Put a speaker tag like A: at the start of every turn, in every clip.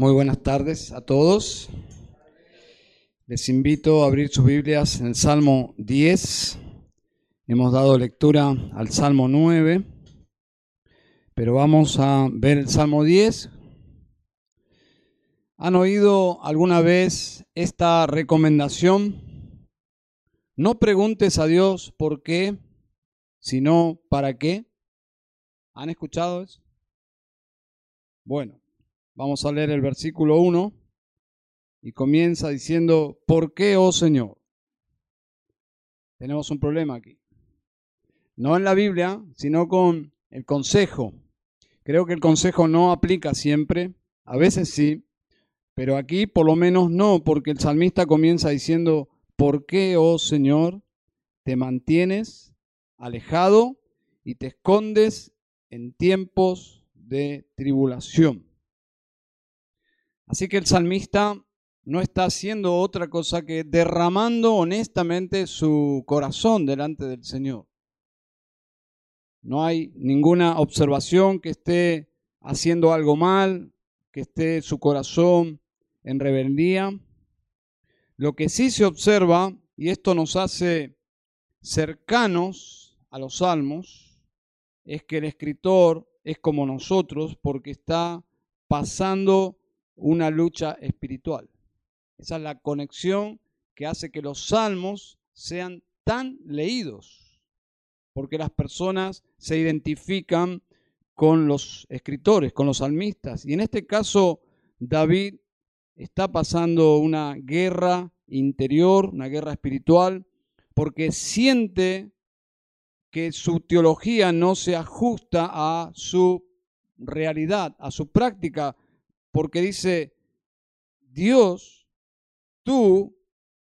A: Muy buenas tardes a todos. Les invito a abrir sus Biblias en el Salmo 10. Hemos dado lectura al Salmo 9, pero vamos a ver el Salmo 10. ¿Han oído alguna vez esta recomendación? No preguntes a Dios por qué, sino para qué. ¿Han escuchado eso? Bueno, Vamos a leer el versículo 1 y comienza diciendo, ¿por qué, oh Señor? Tenemos un problema aquí. No en la Biblia, sino con el consejo. Creo que el consejo no aplica siempre, a veces sí, pero aquí por lo menos no, porque el salmista comienza diciendo, ¿por qué, oh Señor, te mantienes alejado y te escondes en tiempos de tribulación? Así que el salmista no está haciendo otra cosa que derramando honestamente su corazón delante del Señor. No hay ninguna observación que esté haciendo algo mal, que esté su corazón en rebeldía. Lo que sí se observa, y esto nos hace cercanos a los salmos, es que el escritor es como nosotros porque está pasando una lucha espiritual. Esa es la conexión que hace que los salmos sean tan leídos, porque las personas se identifican con los escritores, con los salmistas. Y en este caso, David está pasando una guerra interior, una guerra espiritual, porque siente que su teología no se ajusta a su realidad, a su práctica porque dice, Dios, tú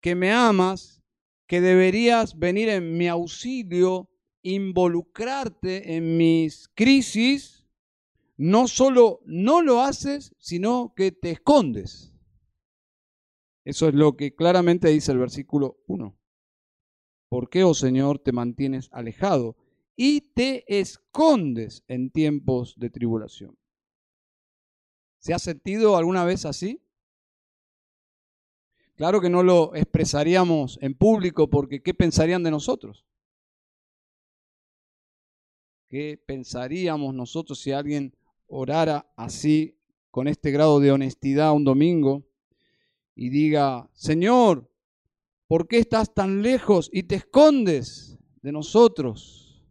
A: que me amas, que deberías venir en mi auxilio, involucrarte en mis crisis, no solo no lo haces, sino que te escondes. Eso es lo que claramente dice el versículo 1. ¿Por qué, oh Señor, te mantienes alejado y te escondes en tiempos de tribulación? ¿Se ha sentido alguna vez así? Claro que no lo expresaríamos en público porque ¿qué pensarían de nosotros? ¿Qué pensaríamos nosotros si alguien orara así, con este grado de honestidad un domingo, y diga, Señor, ¿por qué estás tan lejos y te escondes de nosotros?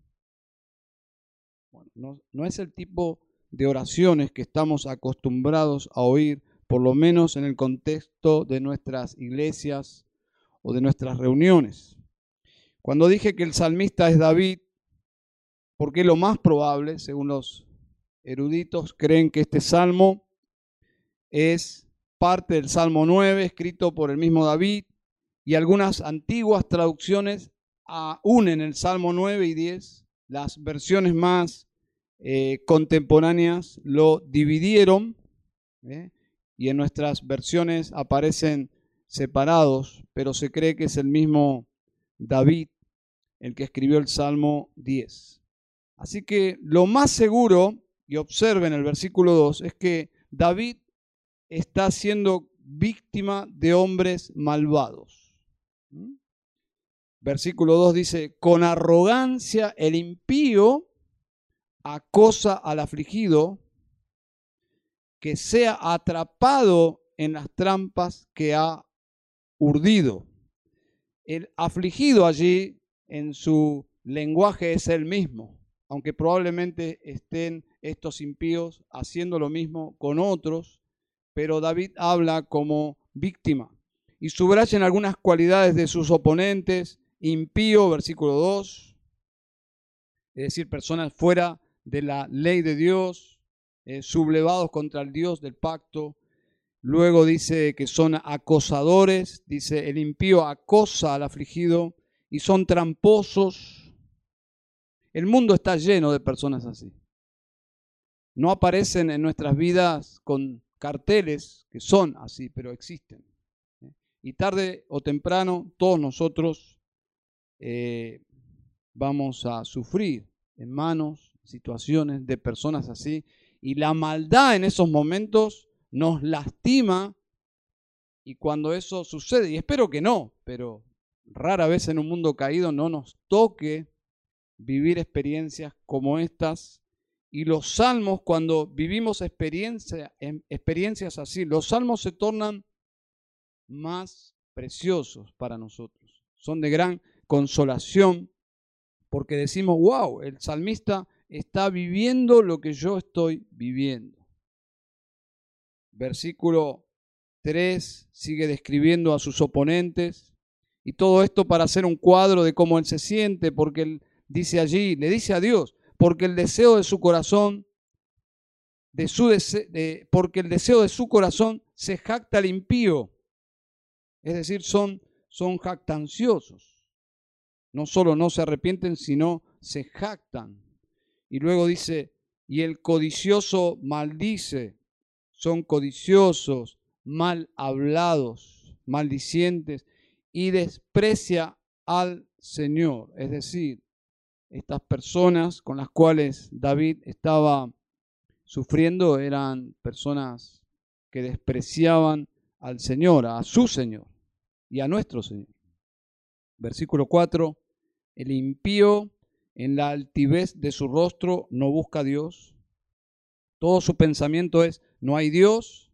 A: Bueno, no, no es el tipo de oraciones que estamos acostumbrados a oír, por lo menos en el contexto de nuestras iglesias o de nuestras reuniones. Cuando dije que el salmista es David, porque lo más probable, según los eruditos, creen que este salmo es parte del Salmo 9, escrito por el mismo David, y algunas antiguas traducciones unen el Salmo 9 y 10, las versiones más eh, contemporáneas lo dividieron ¿eh? y en nuestras versiones aparecen separados, pero se cree que es el mismo David el que escribió el Salmo 10. Así que lo más seguro, y observen el versículo 2, es que David está siendo víctima de hombres malvados. ¿Mm? Versículo 2 dice, con arrogancia el impío acosa al afligido, que sea atrapado en las trampas que ha urdido. El afligido allí en su lenguaje es el mismo, aunque probablemente estén estos impíos haciendo lo mismo con otros, pero David habla como víctima y subrayan algunas cualidades de sus oponentes, impío, versículo 2, es decir, personas fuera de la ley de Dios, eh, sublevados contra el Dios del pacto. Luego dice que son acosadores, dice el impío acosa al afligido y son tramposos. El mundo está lleno de personas así. No aparecen en nuestras vidas con carteles que son así, pero existen. Y tarde o temprano todos nosotros eh, vamos a sufrir en manos situaciones de personas así. Y la maldad en esos momentos nos lastima y cuando eso sucede, y espero que no, pero rara vez en un mundo caído no nos toque vivir experiencias como estas. Y los salmos, cuando vivimos em, experiencias así, los salmos se tornan más preciosos para nosotros. Son de gran consolación porque decimos, wow, el salmista está viviendo lo que yo estoy viviendo. Versículo 3 sigue describiendo a sus oponentes y todo esto para hacer un cuadro de cómo él se siente, porque él dice allí, le dice a Dios, porque el deseo de su corazón, de su porque el deseo de su corazón se jacta al impío. Es decir, son, son jactanciosos. No solo no se arrepienten, sino se jactan. Y luego dice, y el codicioso maldice, son codiciosos, mal hablados, maldicientes, y desprecia al Señor. Es decir, estas personas con las cuales David estaba sufriendo eran personas que despreciaban al Señor, a su Señor y a nuestro Señor. Versículo 4, el impío en la altivez de su rostro no busca a Dios. Todo su pensamiento es, no hay Dios.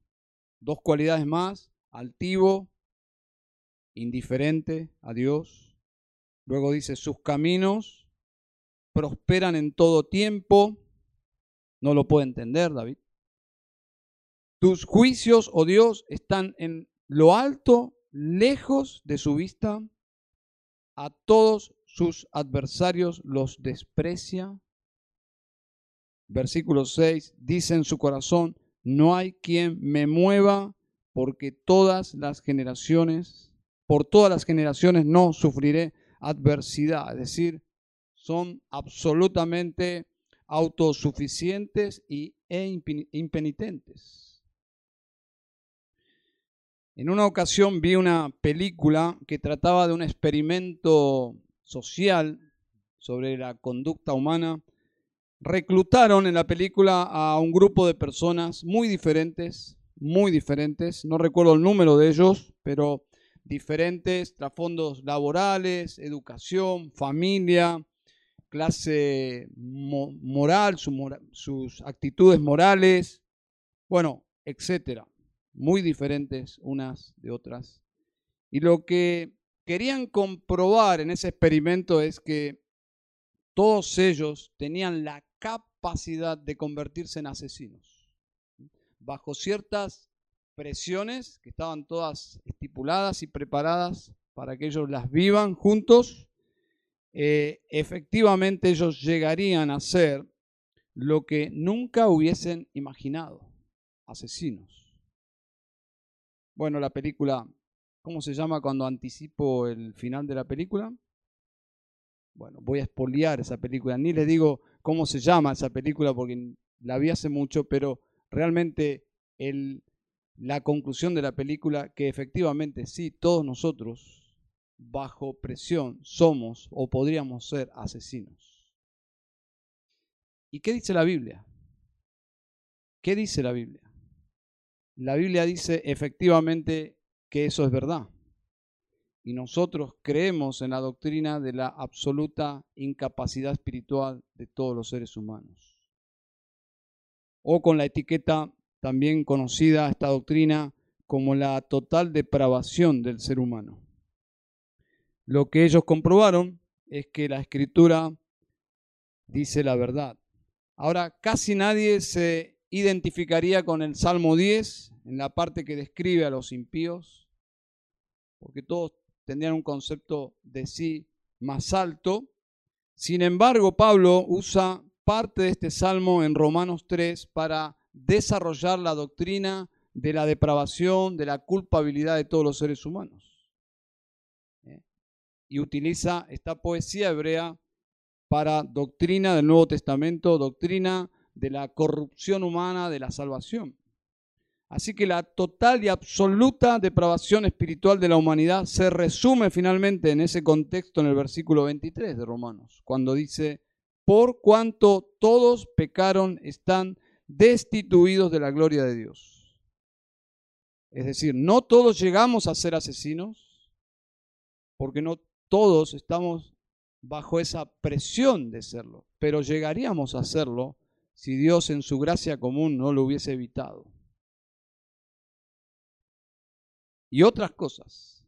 A: Dos cualidades más, altivo, indiferente a Dios. Luego dice, sus caminos prosperan en todo tiempo. No lo puede entender, David. Tus juicios, oh Dios, están en lo alto, lejos de su vista. A todos sus adversarios los desprecia. Versículo 6, dice en su corazón, no hay quien me mueva porque todas las generaciones, por todas las generaciones no sufriré adversidad. Es decir, son absolutamente autosuficientes y, e impenitentes. En una ocasión vi una película que trataba de un experimento social sobre la conducta humana. Reclutaron en la película a un grupo de personas muy diferentes, muy diferentes, no recuerdo el número de ellos, pero diferentes trasfondos laborales, educación, familia, clase moral, sus actitudes morales, bueno, etcétera, muy diferentes unas de otras. Y lo que querían comprobar en ese experimento es que todos ellos tenían la capacidad de convertirse en asesinos, bajo ciertas presiones que estaban todas estipuladas y preparadas para que ellos las vivan juntos eh, efectivamente ellos llegarían a ser lo que nunca hubiesen imaginado, asesinos. Bueno, la película, ¿cómo se llama cuando anticipo el final de la película? Bueno, voy a espoliar esa película. Ni les digo cómo se llama esa película porque la vi hace mucho, pero realmente la conclusión de la película, que efectivamente sí, todos nosotros bajo presión somos o podríamos ser asesinos. ¿Y qué dice la Biblia? ¿Qué dice la Biblia? La Biblia dice efectivamente que eso es verdad. Y nosotros creemos en la doctrina de la absoluta incapacidad espiritual de todos los seres humanos. O con la etiqueta también conocida esta doctrina como la total depravación del ser humano. Lo que ellos comprobaron es que la escritura dice la verdad. Ahora, casi nadie se identificaría con el Salmo 10 en la parte que describe a los impíos, porque todos tendrían un concepto de sí más alto. Sin embargo, Pablo usa parte de este salmo en Romanos 3 para desarrollar la doctrina de la depravación, de la culpabilidad de todos los seres humanos y utiliza esta poesía hebrea para doctrina del Nuevo Testamento, doctrina de la corrupción humana, de la salvación. Así que la total y absoluta depravación espiritual de la humanidad se resume finalmente en ese contexto en el versículo 23 de Romanos, cuando dice, por cuanto todos pecaron, están destituidos de la gloria de Dios. Es decir, no todos llegamos a ser asesinos, porque no todos estamos bajo esa presión de serlo, pero llegaríamos a serlo si Dios en su gracia común no lo hubiese evitado. Y otras cosas.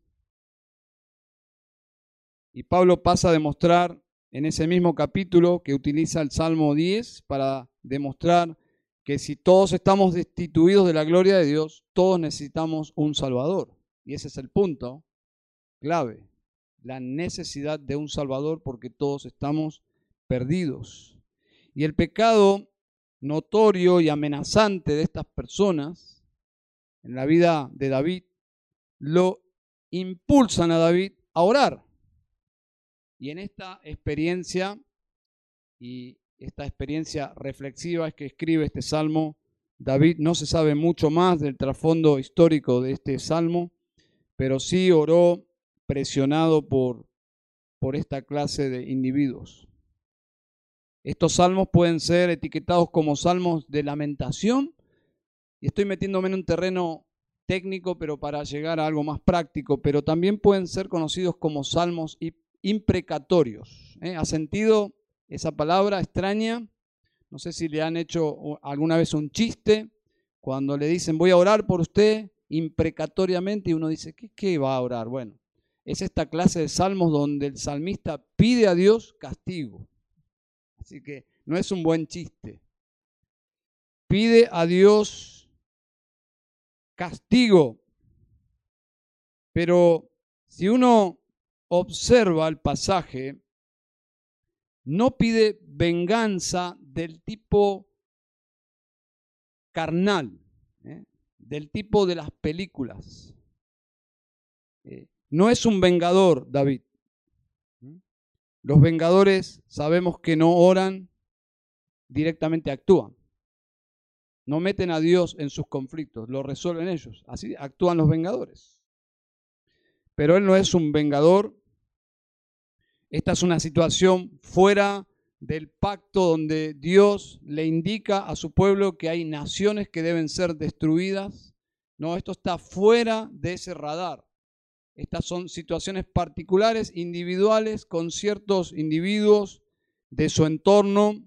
A: Y Pablo pasa a demostrar en ese mismo capítulo que utiliza el Salmo 10 para demostrar que si todos estamos destituidos de la gloria de Dios, todos necesitamos un Salvador. Y ese es el punto clave, la necesidad de un Salvador porque todos estamos perdidos. Y el pecado notorio y amenazante de estas personas en la vida de David lo impulsan a David a orar. Y en esta experiencia, y esta experiencia reflexiva es que escribe este salmo, David no se sabe mucho más del trasfondo histórico de este salmo, pero sí oró presionado por, por esta clase de individuos. Estos salmos pueden ser etiquetados como salmos de lamentación, y estoy metiéndome en un terreno técnico, pero para llegar a algo más práctico, pero también pueden ser conocidos como salmos imprecatorios. ¿eh? ¿Ha sentido esa palabra extraña? No sé si le han hecho alguna vez un chiste cuando le dicen voy a orar por usted imprecatoriamente y uno dice, ¿qué, qué va a orar? Bueno, es esta clase de salmos donde el salmista pide a Dios castigo. Así que no es un buen chiste. Pide a Dios castigo. Pero si uno observa el pasaje, no pide venganza del tipo carnal, ¿eh? del tipo de las películas. Eh, no es un vengador, David. Los vengadores sabemos que no oran, directamente actúan. No meten a Dios en sus conflictos, lo resuelven ellos. Así actúan los vengadores. Pero Él no es un vengador, esta es una situación fuera del pacto donde Dios le indica a su pueblo que hay naciones que deben ser destruidas. No, esto está fuera de ese radar. Estas son situaciones particulares, individuales, con ciertos individuos de su entorno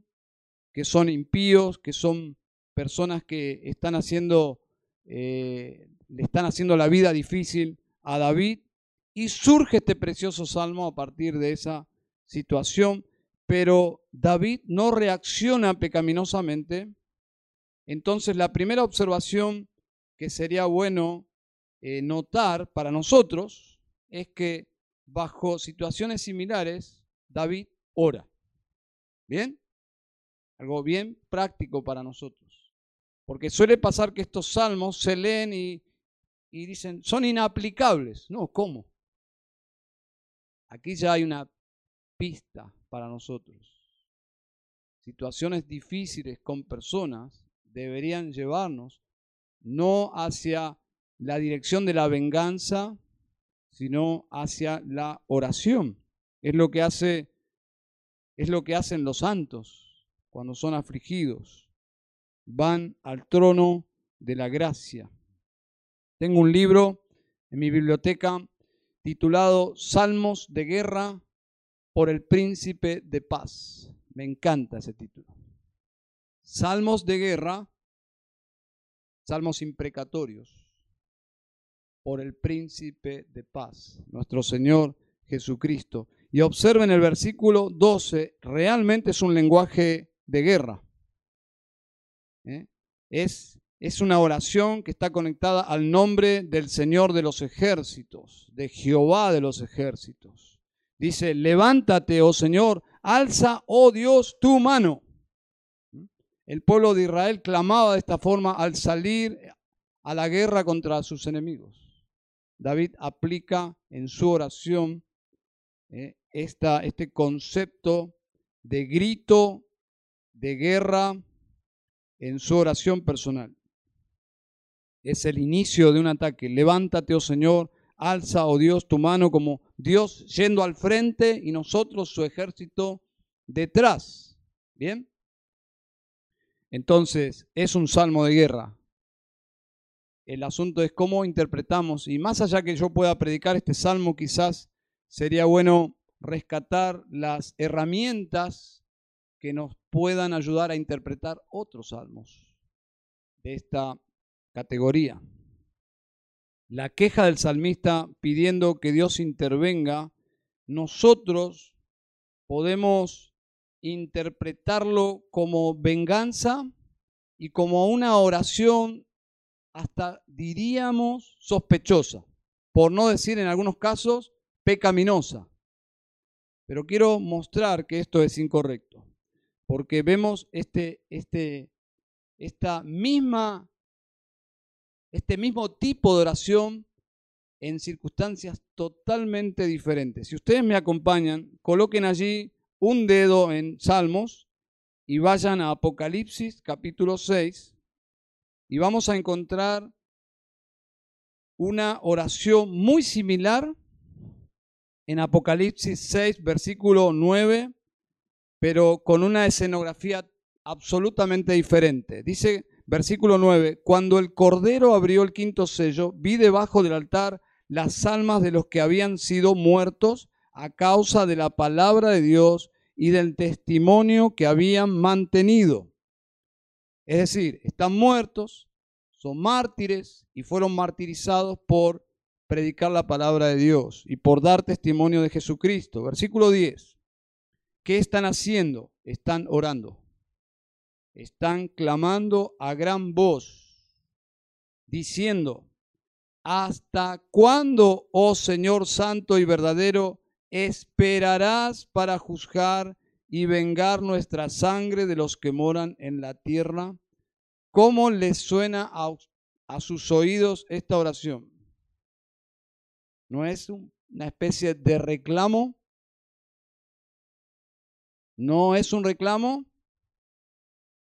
A: que son impíos, que son personas que están haciendo, eh, le están haciendo la vida difícil a David y surge este precioso salmo a partir de esa situación, pero David no reacciona pecaminosamente. Entonces la primera observación que sería bueno eh, notar para nosotros es que bajo situaciones similares David ora. ¿Bien? Algo bien práctico para nosotros. Porque suele pasar que estos salmos se leen y, y dicen, son inaplicables. No, ¿cómo? Aquí ya hay una pista para nosotros. Situaciones difíciles con personas deberían llevarnos no hacia la dirección de la venganza, sino hacia la oración. Es lo que hace es lo que hacen los santos cuando son afligidos. Van al trono de la gracia. Tengo un libro en mi biblioteca titulado Salmos de Guerra por el Príncipe de Paz. Me encanta ese título. Salmos de Guerra, Salmos imprecatorios por el Príncipe de Paz, nuestro Señor Jesucristo. Y observen el versículo 12, realmente es un lenguaje de guerra. ¿Eh? Es es una oración que está conectada al nombre del Señor de los ejércitos, de Jehová de los ejércitos. Dice, levántate, oh Señor, alza, oh Dios, tu mano. El pueblo de Israel clamaba de esta forma al salir a la guerra contra sus enemigos. David aplica en su oración eh, este concepto de grito de guerra en su oración personal es el inicio de un ataque. Levántate, oh Señor, alza, oh Dios, tu mano como Dios yendo al frente y nosotros su ejército detrás. ¿Bien? Entonces, es un salmo de guerra. El asunto es cómo interpretamos. Y más allá que yo pueda predicar este salmo, quizás sería bueno rescatar las herramientas que nos puedan ayudar a interpretar otros salmos de esta categoría. La queja del salmista pidiendo que Dios intervenga, nosotros podemos interpretarlo como venganza y como una oración hasta diríamos sospechosa, por no decir en algunos casos pecaminosa. Pero quiero mostrar que esto es incorrecto, porque vemos este, este, esta misma, este mismo tipo de oración en circunstancias totalmente diferentes. Si ustedes me acompañan, coloquen allí un dedo en Salmos y vayan a Apocalipsis capítulo 6 y vamos a encontrar una oración muy similar en Apocalipsis 6, versículo 9, pero con una escenografía absolutamente diferente. Dice versículo 9, cuando el Cordero abrió el quinto sello, vi debajo del altar las almas de los que habían sido muertos a causa de la palabra de Dios y del testimonio que habían mantenido. Es decir, están muertos, son mártires y fueron martirizados por predicar la palabra de Dios y por dar testimonio de Jesucristo. Versículo 10. ¿Qué están haciendo? Están orando. Están clamando a gran voz, diciendo, ¿hasta cuándo, oh Señor Santo y verdadero, esperarás para juzgar y vengar nuestra sangre de los que moran en la tierra? ¿Cómo les suena a, a sus oídos esta oración? ¿No es una especie de reclamo? ¿No es un reclamo?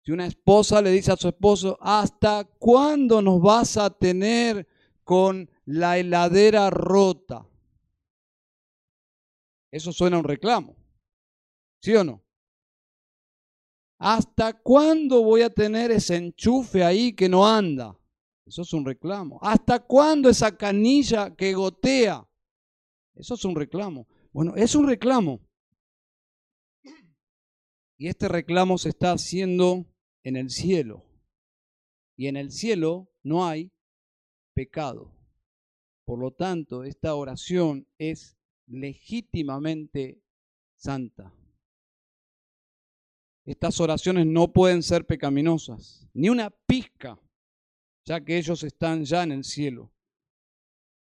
A: Si una esposa le dice a su esposo, ¿hasta cuándo nos vas a tener con la heladera rota? Eso suena a un reclamo. ¿Sí o no? ¿Hasta cuándo voy a tener ese enchufe ahí que no anda? Eso es un reclamo. ¿Hasta cuándo esa canilla que gotea? Eso es un reclamo. Bueno, es un reclamo. Y este reclamo se está haciendo en el cielo. Y en el cielo no hay pecado. Por lo tanto, esta oración es legítimamente santa. Estas oraciones no pueden ser pecaminosas, ni una pizca ya que ellos están ya en el cielo,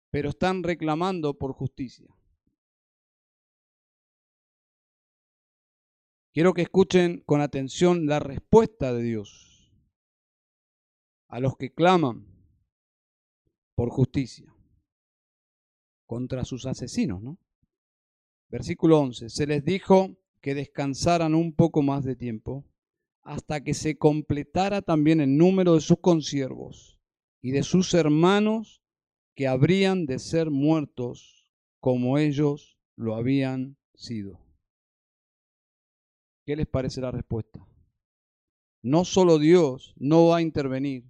A: pero están reclamando por justicia. Quiero que escuchen con atención la respuesta de Dios a los que claman por justicia contra sus asesinos, ¿no? Versículo 11. Se les dijo que descansaran un poco más de tiempo hasta que se completara también el número de sus consiervos y de sus hermanos que habrían de ser muertos como ellos lo habían sido. ¿Qué les parece la respuesta? No solo Dios no va a intervenir,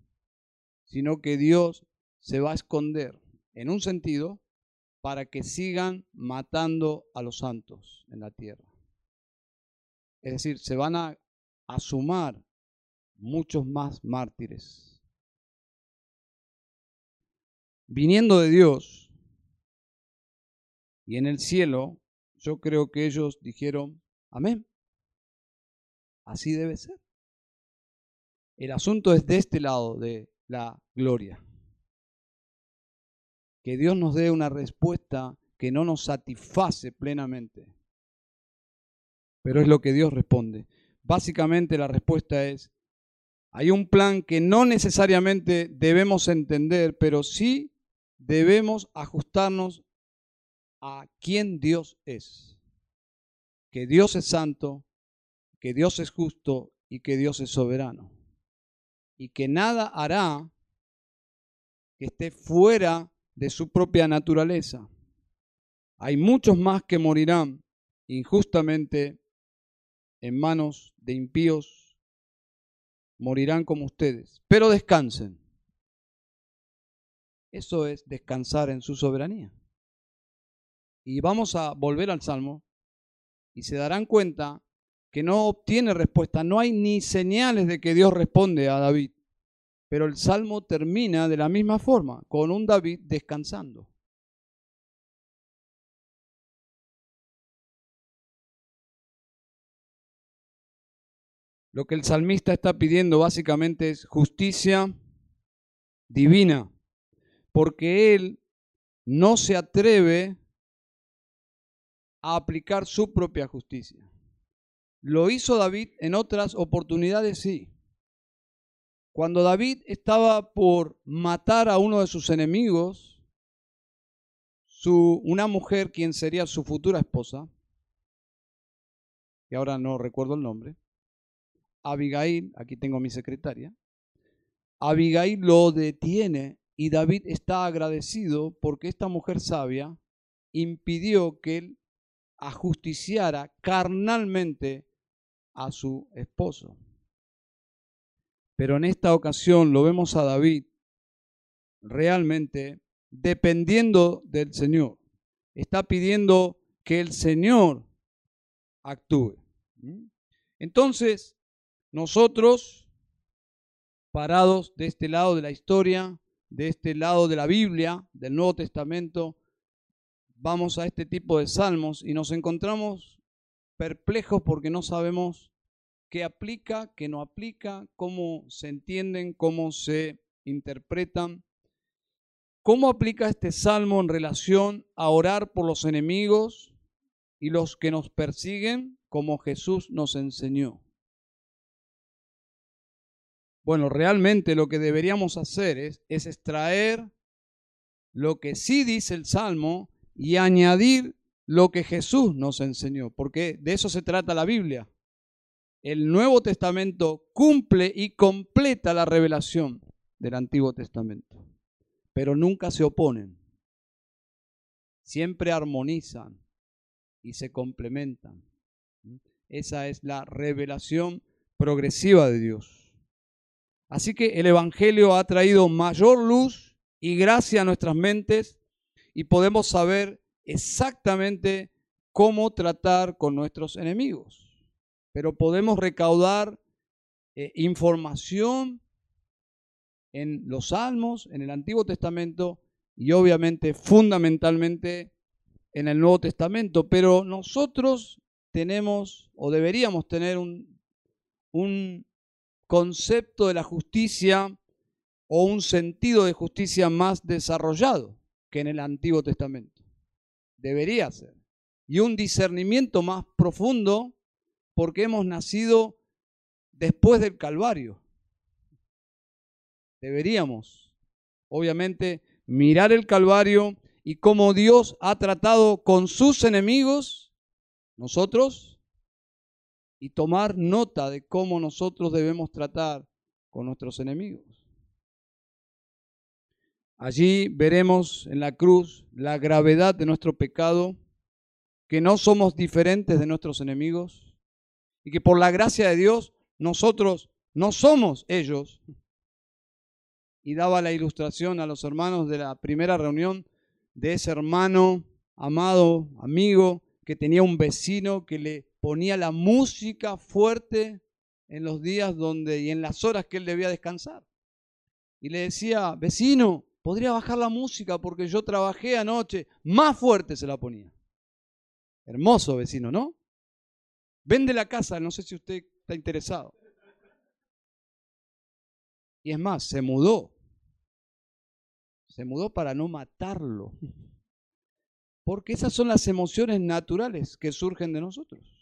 A: sino que Dios se va a esconder, en un sentido, para que sigan matando a los santos en la tierra. Es decir, se van a a sumar muchos más mártires. Viniendo de Dios y en el cielo, yo creo que ellos dijeron, amén. Así debe ser. El asunto es de este lado de la gloria. Que Dios nos dé una respuesta que no nos satisface plenamente. Pero es lo que Dios responde. Básicamente la respuesta es, hay un plan que no necesariamente debemos entender, pero sí debemos ajustarnos a quién Dios es. Que Dios es santo, que Dios es justo y que Dios es soberano. Y que nada hará que esté fuera de su propia naturaleza. Hay muchos más que morirán injustamente en manos de impíos morirán como ustedes, pero descansen, Eso es descansar en su soberanía. Y vamos a volver al Salmo y se darán cuenta que no obtiene respuesta, no hay ni señales de que Dios responde a David. Pero el Salmo termina de la misma forma, con un David descansando. Lo que el salmista está pidiendo básicamente es justicia divina, porque él no se atreve a aplicar su propia justicia. Lo hizo David en otras oportunidades, sí. Cuando David estaba por matar a uno de sus enemigos, su, una mujer quien sería su futura esposa, que ahora no recuerdo el nombre, Abigail, aquí tengo mi secretaria, Abigail lo detiene y David está agradecido porque esta mujer sabia impidió que él ajusticiara carnalmente a su esposo. Pero en esta ocasión lo vemos a David realmente dependiendo del Señor. Está pidiendo que el Señor actúe. Entonces, nosotros, parados de este lado de la historia, de este lado de la Biblia, del Nuevo Testamento, vamos a este tipo de salmos y nos encontramos perplejos porque no sabemos qué aplica, qué no aplica, cómo se entienden, cómo se interpretan. ¿Cómo aplica este salmo en relación a orar por los enemigos y los que nos persiguen como Jesús nos enseñó? Bueno, realmente lo que deberíamos hacer es, es extraer lo que sí dice el Salmo y añadir lo que Jesús nos enseñó, porque de eso se trata la Biblia. El Nuevo Testamento cumple y completa la revelación del Antiguo Testamento, pero nunca se oponen, siempre armonizan y se complementan. Esa es la revelación progresiva de Dios. Así que el Evangelio ha traído mayor luz y gracia a nuestras mentes y podemos saber exactamente cómo tratar con nuestros enemigos. Pero podemos recaudar eh, información en los salmos, en el Antiguo Testamento y obviamente fundamentalmente en el Nuevo Testamento. Pero nosotros tenemos o deberíamos tener un, un concepto de la justicia o un sentido de justicia más desarrollado que en el Antiguo Testamento. Debería ser. Y un discernimiento más profundo porque hemos nacido después del Calvario. Deberíamos, obviamente, mirar el Calvario y cómo Dios ha tratado con sus enemigos, nosotros, y tomar nota de cómo nosotros debemos tratar con nuestros enemigos. Allí veremos en la cruz la gravedad de nuestro pecado, que no somos diferentes de nuestros enemigos y que por la gracia de Dios nosotros no somos ellos. Y daba la ilustración a los hermanos de la primera reunión de ese hermano, amado, amigo, que tenía un vecino que le ponía la música fuerte en los días donde y en las horas que él debía descansar. Y le decía, vecino, podría bajar la música porque yo trabajé anoche. Más fuerte se la ponía. Hermoso vecino, ¿no? Vende la casa, no sé si usted está interesado. Y es más, se mudó. Se mudó para no matarlo. Porque esas son las emociones naturales que surgen de nosotros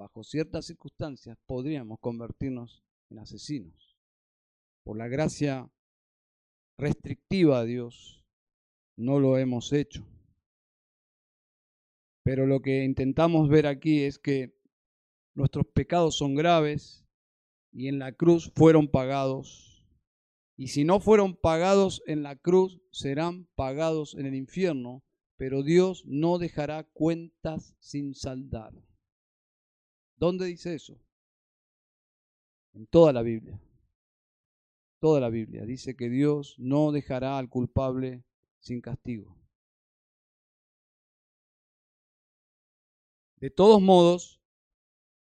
A: bajo ciertas circunstancias, podríamos convertirnos en asesinos. Por la gracia restrictiva de Dios, no lo hemos hecho. Pero lo que intentamos ver aquí es que nuestros pecados son graves y en la cruz fueron pagados. Y si no fueron pagados en la cruz, serán pagados en el infierno, pero Dios no dejará cuentas sin saldar. ¿Dónde dice eso? En toda la Biblia. toda la Biblia. Dice que Dios no dejará al culpable sin castigo. De todos modos,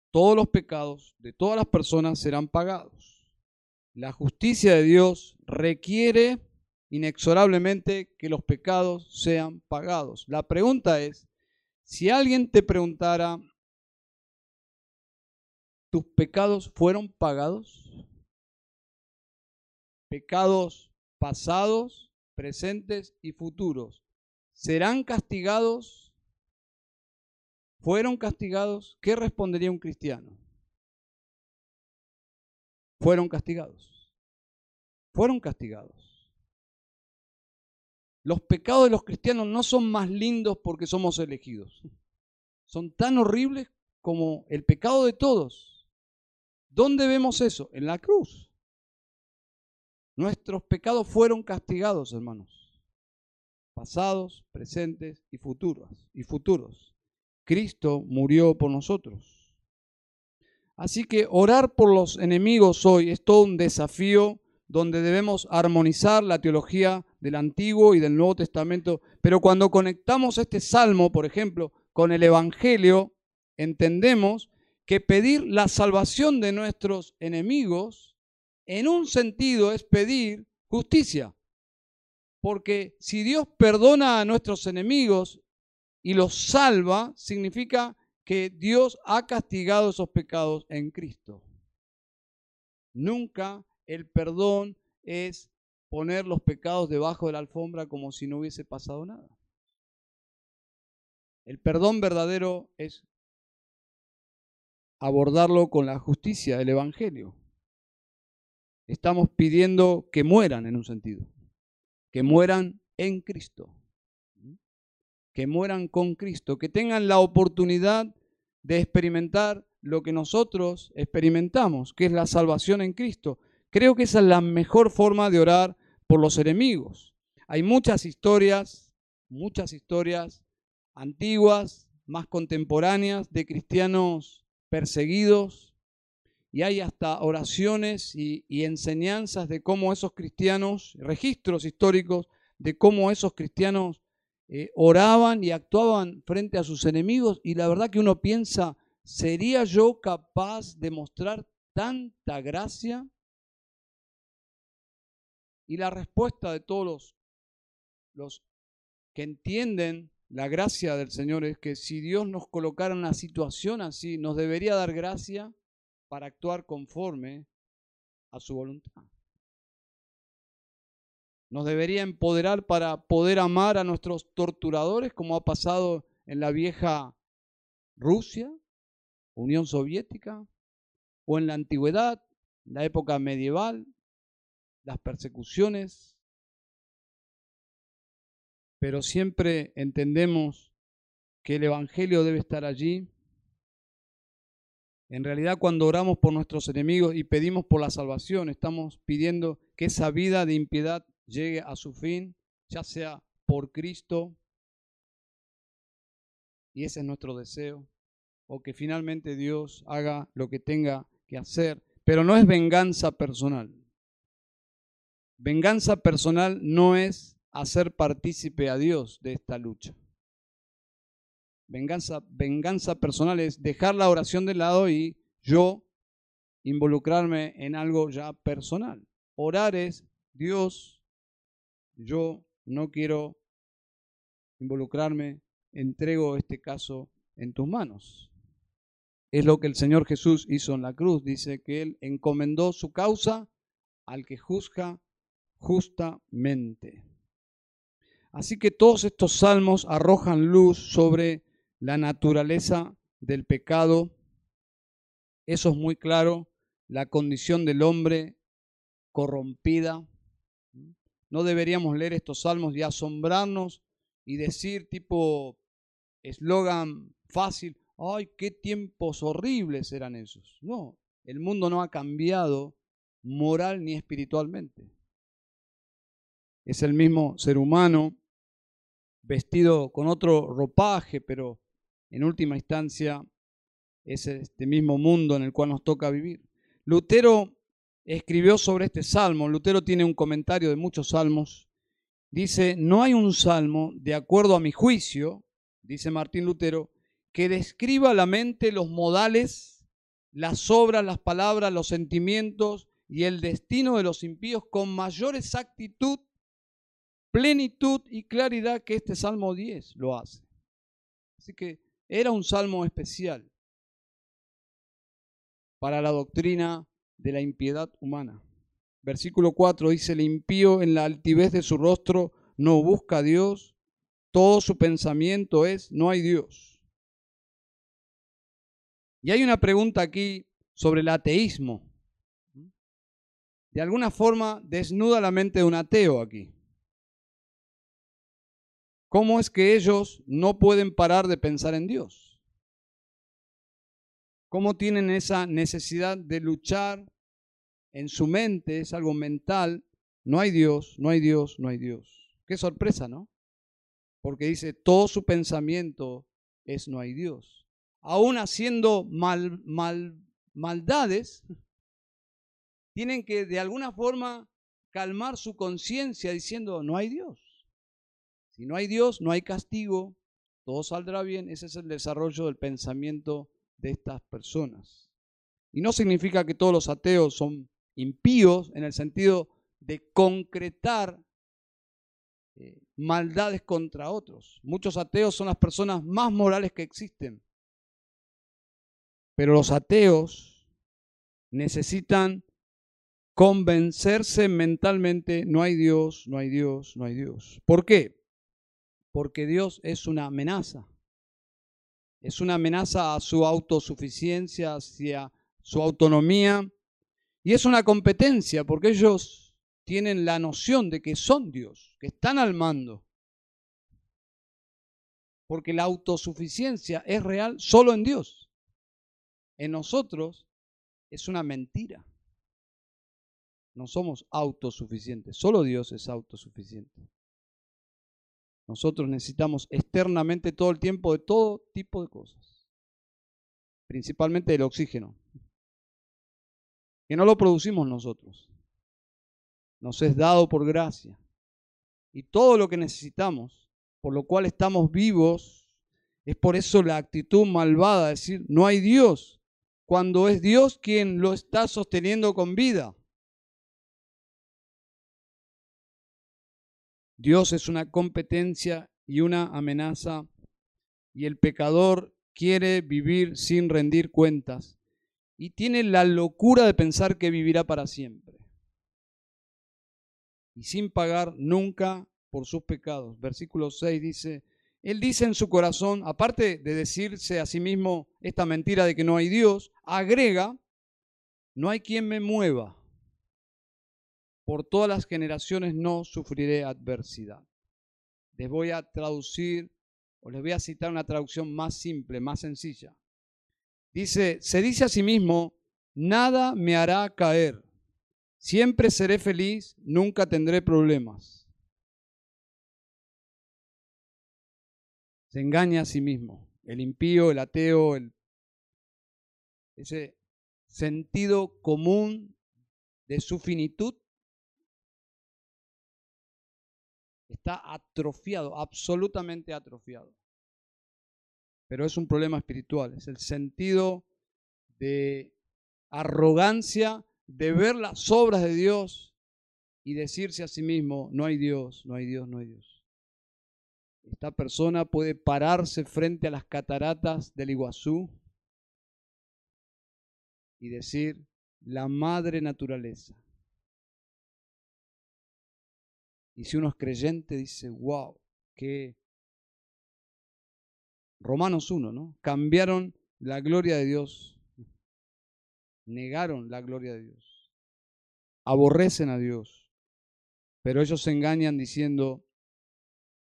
A: todos los pecados de todas las personas serán pagados. La justicia de Dios requiere inexorablemente que los pecados sean pagados. La pregunta es, si alguien te preguntara, ¿tus pecados fueron pagados? Pecados pasados, presentes y futuros. ¿Serán castigados? ¿Fueron castigados? ¿Qué respondería un cristiano? Fueron castigados. Fueron castigados. Los pecados de los cristianos no son más lindos porque somos elegidos. Son tan horribles como el pecado de todos. ¿Dónde vemos eso? En la cruz. Nuestros pecados fueron castigados, hermanos. Pasados, presentes y futuros. Y futuros. Cristo murió por nosotros. Así que orar por los enemigos hoy es todo un desafío donde debemos armonizar la teología del Antiguo y del Nuevo Testamento, pero cuando conectamos este salmo, por ejemplo, con el Evangelio, entendemos que pedir la salvación de nuestros enemigos, en un sentido, es pedir justicia. Porque si Dios perdona a nuestros enemigos y los salva, significa que Dios ha castigado esos pecados en Cristo. Nunca el perdón es poner los pecados debajo de la alfombra como si no hubiese pasado nada. El perdón verdadero es abordarlo con la justicia del Evangelio. Estamos pidiendo que mueran en un sentido, que mueran en Cristo, que mueran con Cristo, que tengan la oportunidad de experimentar lo que nosotros experimentamos, que es la salvación en Cristo. Creo que esa es la mejor forma de orar por los enemigos. Hay muchas historias, muchas historias antiguas, más contemporáneas, de cristianos perseguidos, y hay hasta oraciones y, enseñanzas de cómo esos cristianos, registros históricos de cómo esos cristianos eh, oraban y actuaban frente a sus enemigos, y la verdad que uno piensa, ¿sería yo capaz de mostrar tanta gracia? Y la respuesta de todos los, los que entienden la gracia del Señor es que si Dios nos colocara en una situación así, nos debería dar gracia para actuar conforme a su voluntad. Nos debería empoderar para poder amar a nuestros torturadores, como ha pasado en la vieja Rusia, Unión Soviética, o en la antigüedad, la época medieval, las persecuciones, pero siempre entendemos que el Evangelio debe estar allí. En realidad cuando oramos por nuestros enemigos y pedimos por la salvación, estamos pidiendo que esa vida de impiedad llegue a su fin, ya sea por Cristo, y ese es nuestro deseo, o que finalmente Dios haga lo que tenga que hacer, pero no es venganza personal. Venganza personal no es hacer partícipe a Dios de esta lucha. Venganza, venganza personal es dejar la oración de lado y yo involucrarme en algo ya personal. Orar es, Dios, yo no quiero involucrarme, entrego este caso en tus manos. Es lo que el Señor Jesús hizo en la cruz. Dice que Él encomendó su causa al que juzga justamente. Así que todos estos salmos arrojan luz sobre la naturaleza del pecado. Eso es muy claro, la condición del hombre corrompida. No deberíamos leer estos salmos y asombrarnos y decir tipo eslogan fácil, ay, qué tiempos horribles eran esos. No, el mundo no ha cambiado moral ni espiritualmente es el mismo ser humano vestido con otro ropaje, pero en última instancia es este mismo mundo en el cual nos toca vivir. Lutero escribió sobre este salmo, Lutero tiene un comentario de muchos salmos, dice, no hay un salmo, de acuerdo a mi juicio, dice Martín Lutero, que describa la mente, los modales, las obras, las palabras, los sentimientos y el destino de los impíos con mayor exactitud, plenitud y claridad que este Salmo 10 lo hace. Así que era un salmo especial para la doctrina de la impiedad humana. Versículo 4 dice, el impío en la altivez de su rostro no busca a Dios, todo su pensamiento es, no hay Dios. Y hay una pregunta aquí sobre el ateísmo. De alguna forma desnuda la mente de un ateo aquí. ¿Cómo es que ellos no pueden parar de pensar en Dios? ¿Cómo tienen esa necesidad de luchar en su mente? Es algo mental. No hay Dios, no hay Dios, no hay Dios. Qué sorpresa, ¿no? Porque dice, todo su pensamiento es no hay Dios. Aún haciendo mal, mal, maldades, tienen que de alguna forma calmar su conciencia diciendo, no hay Dios. Si no hay Dios, no hay castigo, todo saldrá bien. Ese es el desarrollo del pensamiento de estas personas. Y no significa que todos los ateos son impíos en el sentido de concretar eh, maldades contra otros. Muchos ateos son las personas más morales que existen. Pero los ateos necesitan convencerse mentalmente, no hay Dios, no hay Dios, no hay Dios. ¿Por qué? Porque Dios es una amenaza. Es una amenaza a su autosuficiencia, hacia su autonomía. Y es una competencia, porque ellos tienen la noción de que son Dios, que están al mando. Porque la autosuficiencia es real solo en Dios. En nosotros es una mentira. No somos autosuficientes, solo Dios es autosuficiente. Nosotros necesitamos externamente todo el tiempo de todo tipo de cosas, principalmente el oxígeno, que no lo producimos nosotros, nos es dado por gracia. Y todo lo que necesitamos, por lo cual estamos vivos, es por eso la actitud malvada, de decir, no hay Dios, cuando es Dios quien lo está sosteniendo con vida. Dios es una competencia y una amenaza y el pecador quiere vivir sin rendir cuentas y tiene la locura de pensar que vivirá para siempre y sin pagar nunca por sus pecados. Versículo 6 dice, él dice en su corazón, aparte de decirse a sí mismo esta mentira de que no hay Dios, agrega, no hay quien me mueva por todas las generaciones no sufriré adversidad. Les voy a traducir o les voy a citar una traducción más simple, más sencilla. Dice, se dice a sí mismo, nada me hará caer. Siempre seré feliz, nunca tendré problemas. Se engaña a sí mismo. El impío, el ateo, el, ese sentido común de su finitud está atrofiado, absolutamente atrofiado. Pero es un problema espiritual, es el sentido de arrogancia de ver las obras de Dios y decirse a sí mismo, no hay Dios, no hay Dios, no hay Dios. Esta persona puede pararse frente a las cataratas del Iguazú y decir, la madre naturaleza Y si uno es creyente, dice, wow, que Romanos 1, ¿no? Cambiaron la gloria de Dios, negaron la gloria de Dios, aborrecen a Dios, pero ellos se engañan diciendo,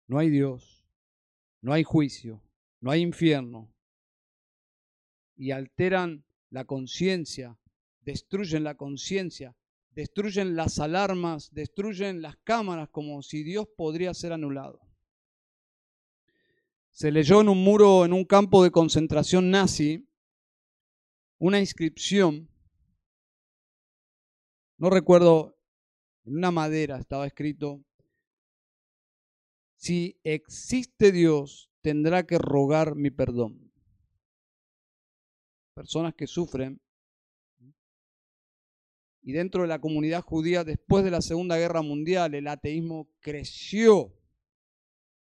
A: no hay Dios, no hay juicio, no hay infierno, y alteran la conciencia, destruyen la conciencia destruyen las alarmas, destruyen las cámaras como si Dios podría ser anulado. Se leyó en un muro en un campo de concentración nazi una inscripción no recuerdo, en una madera estaba escrito, si existe Dios, tendrá que rogar mi perdón. Personas que sufren. Y dentro de la comunidad judía, después de la Segunda Guerra Mundial, el ateísmo creció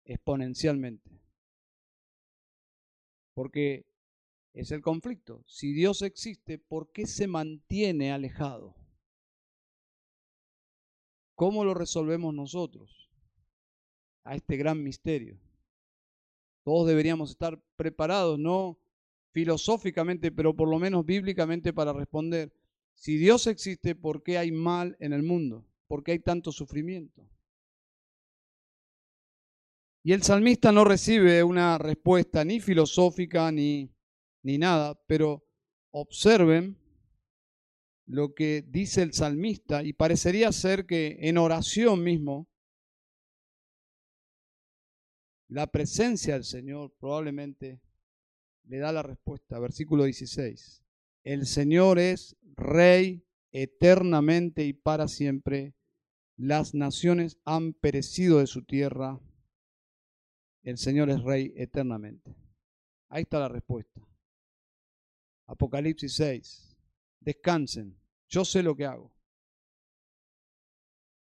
A: exponencialmente. Porque es el conflicto. Si Dios existe, ¿por qué se mantiene alejado? ¿Cómo lo resolvemos nosotros a este gran misterio? Todos deberíamos estar preparados, no filosóficamente, pero por lo menos bíblicamente para responder, si Dios existe, ¿por qué hay mal en el mundo? ¿Por qué hay tanto sufrimiento? Y el salmista no recibe una respuesta ni filosófica ni, ni nada, pero observen lo que dice el salmista y parecería ser que en oración mismo la presencia del Señor probablemente le da la respuesta. Versículo 16. El Señor es Rey eternamente y para siempre. Las naciones han perecido de su tierra. El Señor es Rey eternamente. Ahí está la respuesta. Apocalipsis 6 descansen, yo sé lo que hago.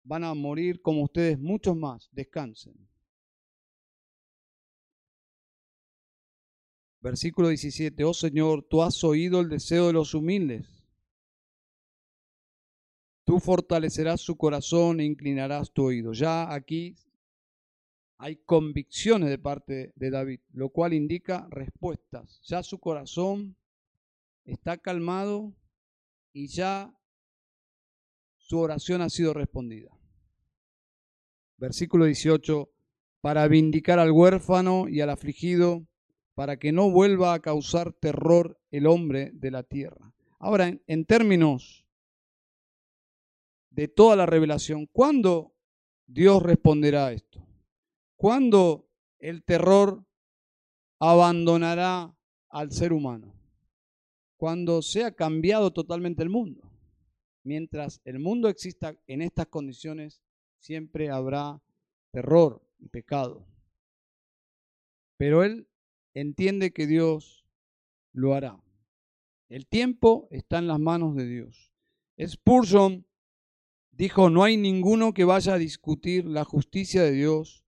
A: Van a morir como ustedes muchos más, descansen. Versículo 17, oh Señor, tú has oído el deseo de los humildes. Tú fortalecerás su corazón e inclinarás tu oído. Ya aquí hay convicciones de parte de David, lo cual indica respuestas. Ya su corazón está calmado y ya su oración ha sido respondida. Versículo 18, para vindicar al huérfano y al afligido, para que no vuelva a causar terror el hombre de la tierra. Ahora, en, términos de toda la revelación, ¿cuándo Dios responderá a esto? ¿Cuándo el terror abandonará al ser humano? cuando sea cambiado totalmente el mundo. Mientras el mundo exista en estas condiciones, siempre habrá terror y pecado. Pero él entiende que Dios lo hará. El tiempo está en las manos de Dios. Spurgeon dijo, no hay ninguno que vaya a discutir la justicia de Dios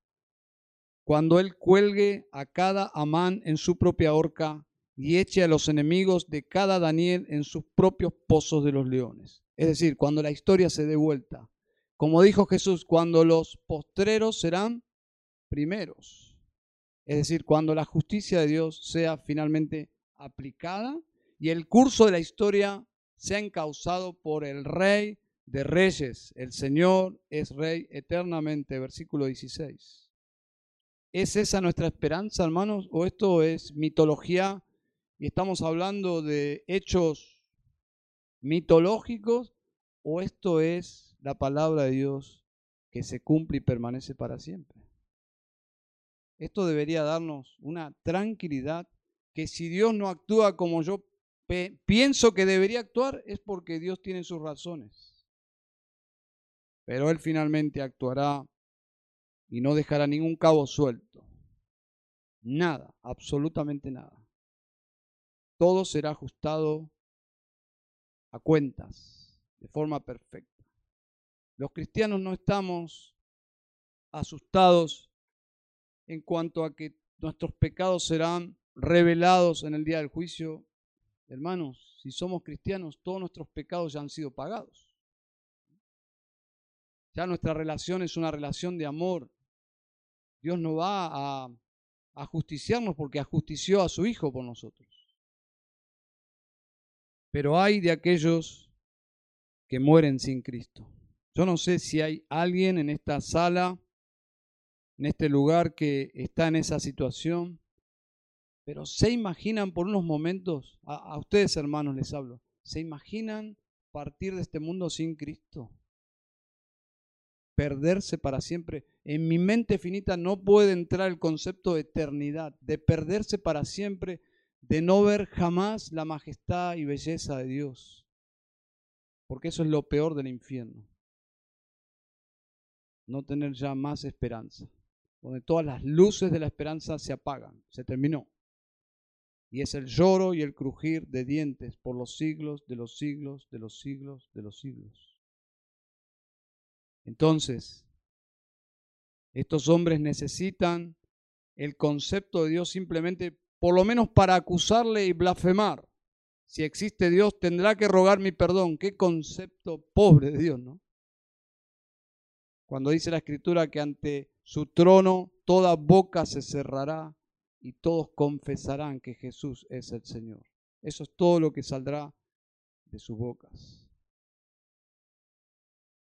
A: cuando él cuelgue a cada amán en su propia horca y eche a los enemigos de cada Daniel en sus propios pozos de los leones. Es decir, cuando la historia se dé vuelta. Como dijo Jesús, cuando los postreros serán primeros. Es decir, cuando la justicia de Dios sea finalmente aplicada y el curso de la historia sea encausado por el Rey de Reyes. El Señor es Rey eternamente. Versículo 16. ¿Es esa nuestra esperanza, hermanos? ¿O esto es mitología y estamos hablando de hechos mitológicos o esto es la palabra de Dios que se cumple y permanece para siempre. Esto debería darnos una tranquilidad que si Dios no actúa como yo pienso que debería actuar es porque Dios tiene sus razones. Pero Él finalmente actuará y no dejará ningún cabo suelto. Nada, absolutamente nada todo será ajustado a cuentas de forma perfecta. Los cristianos no estamos asustados en cuanto a que nuestros pecados serán revelados en el día del juicio. Hermanos, si somos cristianos, todos nuestros pecados ya han sido pagados. Ya nuestra relación es una relación de amor. Dios no va a, justiciarnos porque ajustició a su Hijo por nosotros. Pero hay de aquellos que mueren sin Cristo. Yo no sé si hay alguien en esta sala, en este lugar que está en esa situación, pero se imaginan por unos momentos, a, ustedes hermanos les hablo, ¿se imaginan partir de este mundo sin Cristo? Perderse para siempre. En mi mente finita no puede entrar el concepto de eternidad, de perderse para siempre de no ver jamás la majestad y belleza de Dios. porque eso es lo peor del infierno. No tener ya más esperanza, donde todas las luces de la esperanza se apagan, se terminó. Y es el lloro y el crujir de dientes por los siglos de los siglos de los siglos de los siglos. Entonces, estos hombres necesitan el concepto de Dios simplemente, por lo menos para acusarle y blasfemar. Si existe Dios, tendrá que rogar mi perdón. Qué concepto pobre de Dios, ¿no? Cuando dice la Escritura que ante su trono toda boca se cerrará y todos confesarán que Jesús es el Señor. Eso es todo lo que saldrá de sus bocas.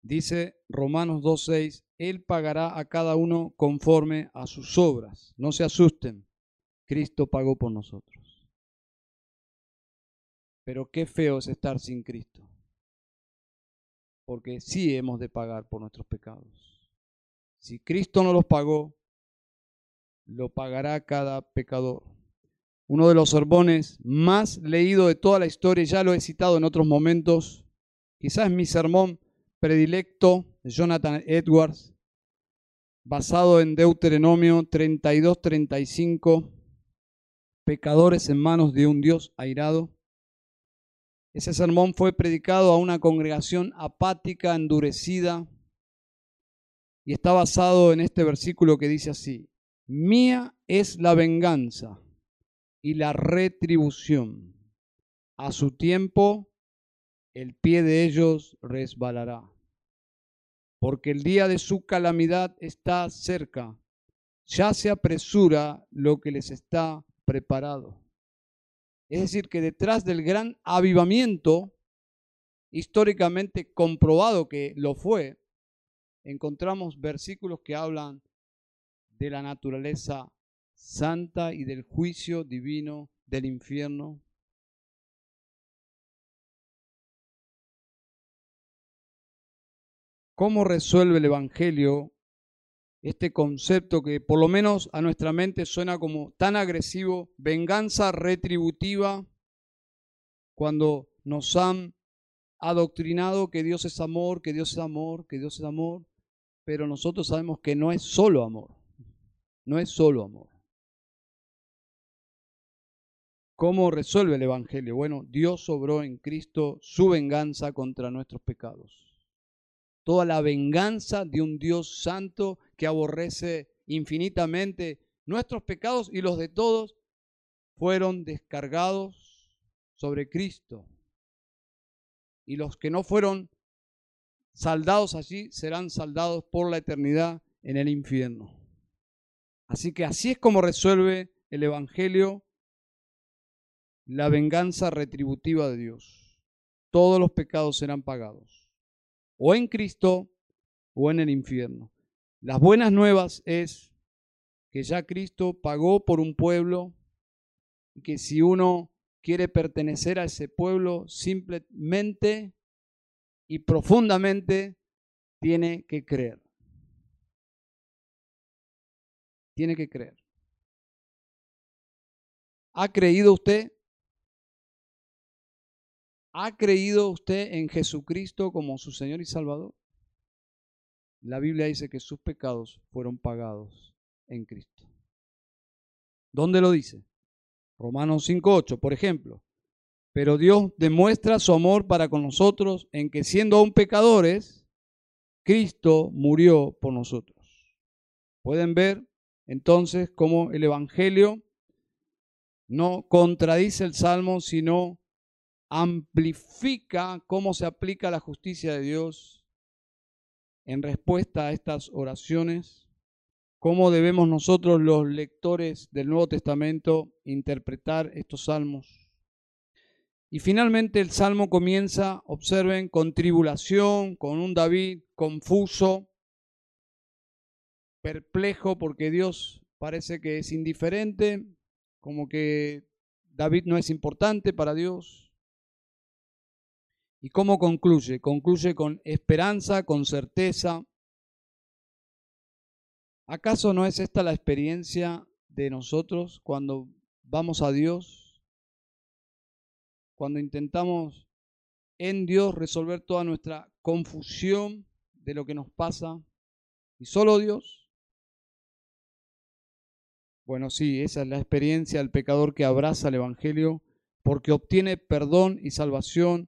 A: Dice Romanos 2.6, Él pagará a cada uno conforme a sus obras. No se asusten, Cristo pagó por nosotros. Pero qué feo es estar sin Cristo. Porque sí hemos de pagar por nuestros pecados. Si Cristo no los pagó, lo pagará cada pecador. Uno de los sermones más leídos de toda la historia, ya lo he citado en otros momentos, quizás mi sermón predilecto de Jonathan Edwards, basado en Deuteronomio 32-35, pecadores en manos de un Dios airado. Ese sermón fue predicado a una congregación apática, endurecida, y está basado en este versículo que dice así, Mía es la venganza y la retribución. A su tiempo el pie de ellos resbalará porque el día de su calamidad está cerca. Ya se apresura lo que les está preparado. Es decir, que detrás del gran avivamiento, históricamente comprobado que lo fue, encontramos versículos que hablan de la naturaleza santa y del juicio divino del infierno. ¿Cómo resuelve el Evangelio este concepto que por lo menos a nuestra mente suena como tan agresivo, venganza retributiva, cuando nos han adoctrinado que Dios es amor, que Dios es amor, que Dios es amor, pero nosotros sabemos que no es solo amor, no es solo amor. ¿Cómo resuelve el Evangelio? Bueno, Dios sobró en Cristo su venganza contra nuestros pecados toda la venganza de un Dios santo que aborrece infinitamente nuestros pecados y los de todos, fueron descargados sobre Cristo. Y los que no fueron saldados allí serán saldados por la eternidad en el infierno. Así que así es como resuelve el Evangelio la venganza retributiva de Dios. Todos los pecados serán pagados o en Cristo o en el infierno. Las buenas nuevas es que ya Cristo pagó por un pueblo y que si uno quiere pertenecer a ese pueblo, simplemente y profundamente tiene que creer. Tiene que creer. ¿Ha creído usted? ¿Ha creído usted en Jesucristo como su Señor y Salvador? La Biblia dice que sus pecados fueron pagados en Cristo. ¿Dónde lo dice? Romanos 5.8, por ejemplo. Pero Dios demuestra su amor para con nosotros en que siendo aún pecadores, Cristo murió por nosotros. Pueden ver entonces cómo el Evangelio no contradice el Salmo, sino amplifica cómo se aplica la justicia de Dios en respuesta a estas oraciones, cómo debemos nosotros los lectores del Nuevo Testamento interpretar estos salmos. Y finalmente el salmo comienza, observen, con tribulación, con un David confuso, perplejo porque Dios parece que es indiferente, como que David no es importante para Dios. ¿Y cómo concluye? Concluye con esperanza, con certeza. ¿Acaso no es esta la experiencia de nosotros cuando vamos a Dios? Cuando intentamos en Dios resolver toda nuestra confusión de lo que nos pasa? ¿Y solo Dios? Bueno, sí, esa es la experiencia del pecador que abraza el Evangelio porque obtiene perdón y salvación.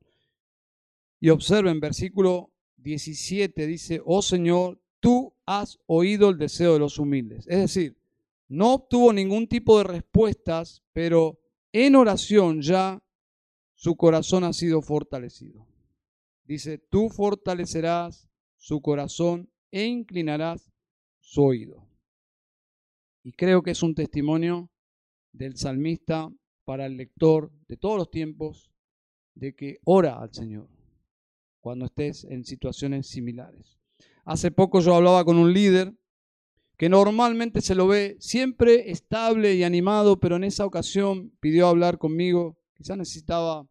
A: Y observen, versículo 17 dice, oh Señor, tú has oído el deseo de los humildes. Es decir, no obtuvo ningún tipo de respuestas, pero en oración ya su corazón ha sido fortalecido. Dice, tú fortalecerás su corazón e inclinarás su oído. Y creo que es un testimonio del salmista para el lector de todos los tiempos de que ora al Señor cuando estés en situaciones similares. Hace poco yo hablaba con un líder que normalmente se lo ve siempre estable y animado, pero en esa ocasión pidió hablar conmigo, quizás necesitaba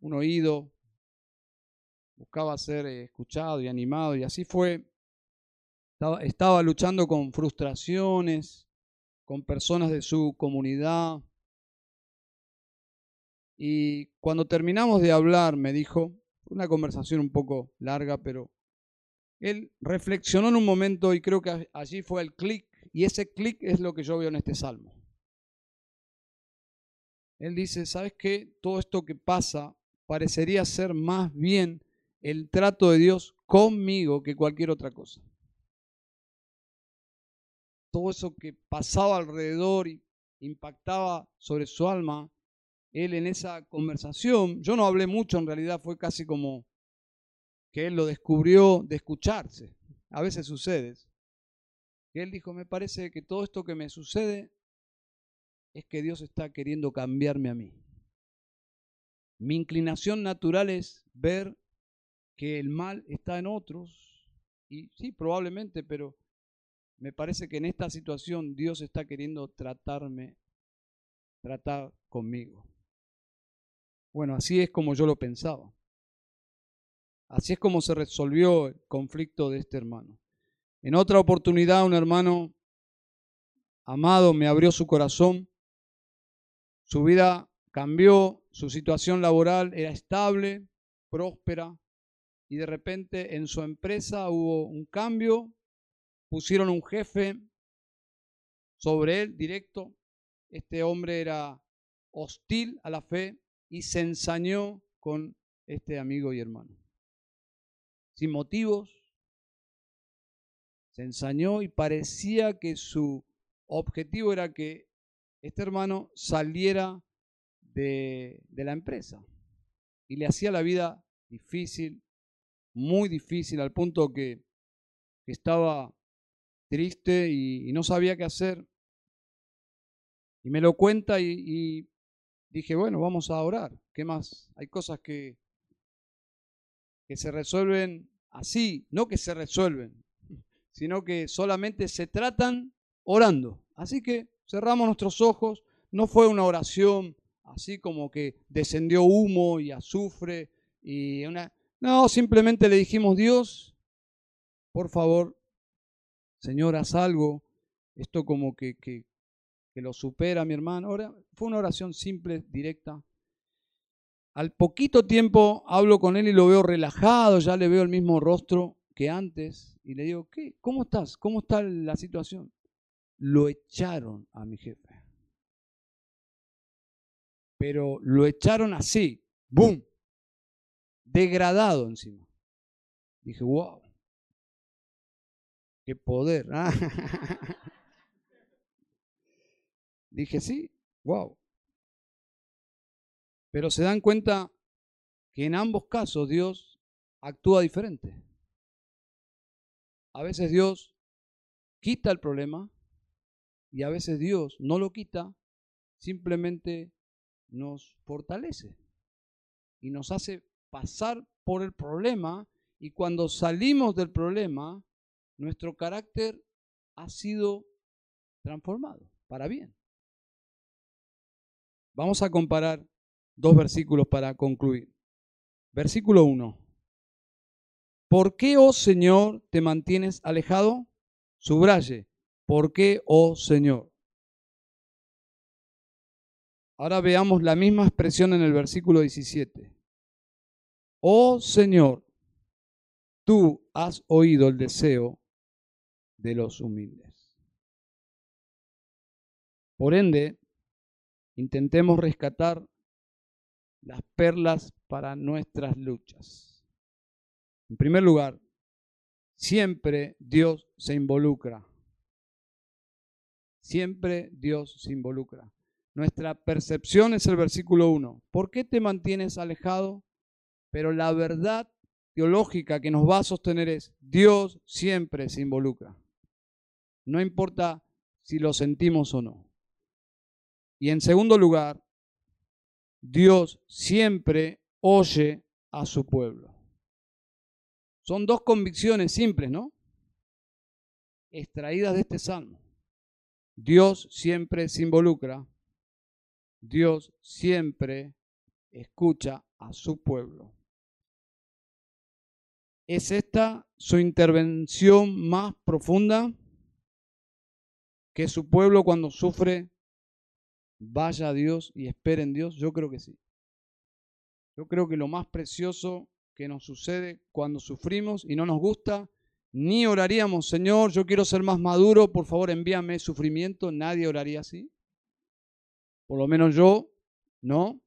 A: un oído, buscaba ser escuchado y animado, y así fue. Estaba, estaba luchando con frustraciones, con personas de su comunidad, y cuando terminamos de hablar, me dijo, una conversación un poco larga, pero él reflexionó en un momento y creo que allí fue el clic, y ese clic es lo que yo veo en este salmo. Él dice, ¿sabes qué? Todo esto que pasa parecería ser más bien el trato de Dios conmigo que cualquier otra cosa. Todo eso que pasaba alrededor y impactaba sobre su alma, él en esa conversación, yo no hablé mucho, en realidad fue casi como que él lo descubrió de escucharse. A veces sucede. Él dijo, me parece que todo esto que me sucede es que Dios está queriendo cambiarme a mí. Mi inclinación natural es ver que el mal está en otros, y sí, probablemente, pero me parece que en esta situación Dios está queriendo tratarme, tratar conmigo. Bueno, así es como yo lo pensaba. Así es como se resolvió el conflicto de este hermano. En otra oportunidad, un hermano amado me abrió su corazón. Su vida cambió, su situación laboral era estable, próspera, y de repente en su empresa hubo un cambio, pusieron un jefe sobre él directo. Este hombre era hostil a la fe, y se ensañó con este amigo y hermano. Sin motivos, se ensañó y parecía que su objetivo era que este hermano saliera de, la empresa y le hacía la vida difícil, muy difícil, al punto que, estaba triste y, no sabía qué hacer. Y me lo cuenta y dije, bueno, vamos a orar. ¿Qué más? Hay cosas que, que se resuelven así, no que se resuelven, sino que solamente se tratan orando. Así que cerramos nuestros ojos. No fue una oración así como que descendió humo y azufre y una... No, simplemente le dijimos, Dios, por favor, Señor, haz algo. Esto como que, que, que lo supera mi hermano. Ahora, fue una oración simple, directa. Al poquito tiempo hablo con él y lo veo relajado, ya le veo el mismo rostro que antes y le digo, ¿qué? ¿Cómo estás? ¿Cómo está la situación? Lo echaron a mi jefe. Pero lo echaron así, ¡boom! Degradado encima. Dije, wow, qué poder. ¿ah? Dije, sí, wow. Pero se dan cuenta que en ambos casos Dios actúa diferente. A veces Dios quita el problema y a veces Dios no lo quita, simplemente nos fortalece y nos hace pasar por el problema y cuando salimos del problema, nuestro carácter ha sido transformado para bien. Vamos a comparar dos versículos para concluir. Versículo 1. ¿Por qué, oh Señor, te mantienes alejado? Subraye. ¿Por qué, oh Señor? Ahora veamos la misma expresión en el versículo 17. oh Señor, tú has oído el deseo de los humildes. Por ende, intentemos rescatar las perlas para nuestras luchas. En primer lugar, siempre Dios se involucra. Siempre Dios se involucra. Nuestra percepción es el versículo 1. ¿Por qué te mantienes alejado? Pero la verdad teológica que nos va a sostener es, Dios siempre se involucra. No importa si lo sentimos o no. Y en segundo lugar, Dios siempre oye a su pueblo. Son dos convicciones simples, ¿no? Extraídas de este salmo. Dios siempre se involucra. Dios siempre escucha a su pueblo. ¿Es esta su intervención más profunda? Que su pueblo cuando sufre vaya a Dios y espere en Dios? Yo creo que sí. Yo creo que lo más precioso que nos sucede cuando sufrimos y no nos gusta, ni oraríamos, Señor, yo quiero ser más maduro, por favor envíame sufrimiento, nadie oraría así. Por lo menos yo, no.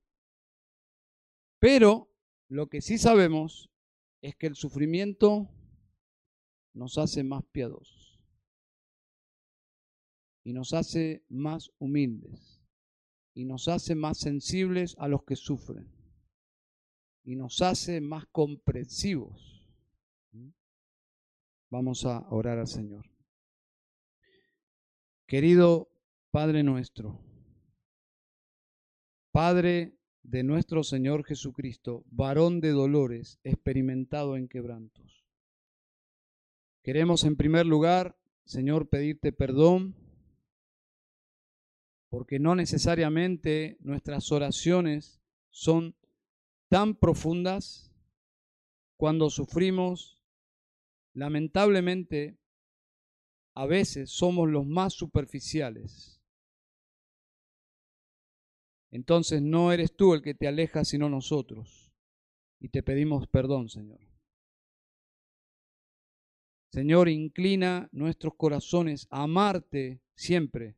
A: Pero lo que sí sabemos es que el sufrimiento nos hace más piadosos y nos hace más humildes y nos hace más sensibles a los que sufren y nos hace más comprensivos. Vamos a orar al Señor. Querido Padre nuestro, Padre de nuestro Señor Jesucristo, varón de dolores, experimentado en quebrantos. Queremos en primer lugar, Señor, pedirte perdón porque no necesariamente nuestras oraciones son tan profundas cuando sufrimos. Lamentablemente, a veces somos los más superficiales. Entonces no eres tú el que te aleja, sino nosotros. Y te pedimos perdón, Señor. Señor, inclina nuestros corazones a amarte siempre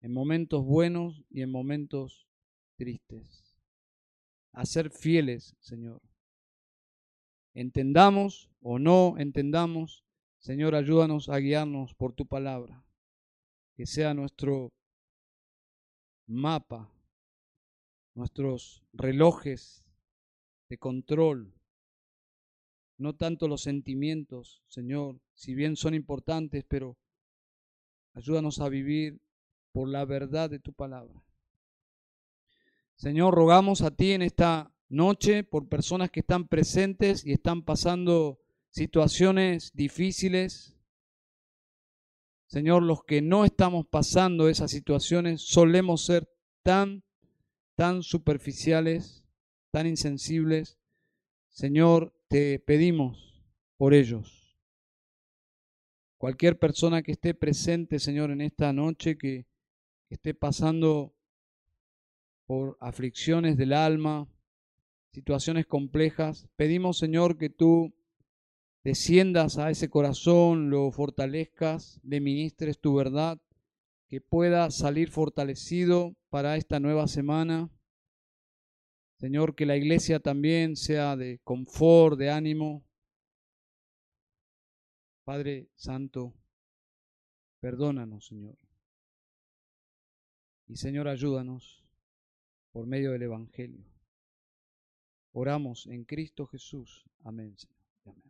A: en momentos buenos y en momentos tristes. A ser fieles, Señor. Entendamos o no entendamos, Señor, ayúdanos a guiarnos por tu palabra. Que sea nuestro mapa, nuestros relojes de control, no tanto los sentimientos, Señor, si bien son importantes, pero ayúdanos a vivir por la verdad de tu palabra. Señor, rogamos a ti en esta noche por personas que están presentes y están pasando situaciones difíciles. Señor, los que no estamos pasando esas situaciones solemos ser tan, tan superficiales, tan insensibles. Señor, te pedimos por ellos. Cualquier persona que esté presente, Señor, en esta noche, que esté pasando por aflicciones del alma, situaciones complejas, pedimos Señor que tú desciendas a ese corazón, lo fortalezcas, le ministres tu verdad, que pueda salir fortalecido para esta nueva semana. Señor, que la iglesia también sea de confort, de ánimo. Padre Santo, perdónanos, Señor. Y Señor, ayúdanos por medio del Evangelio. Oramos en Cristo Jesús. Amén, Señor. Amén.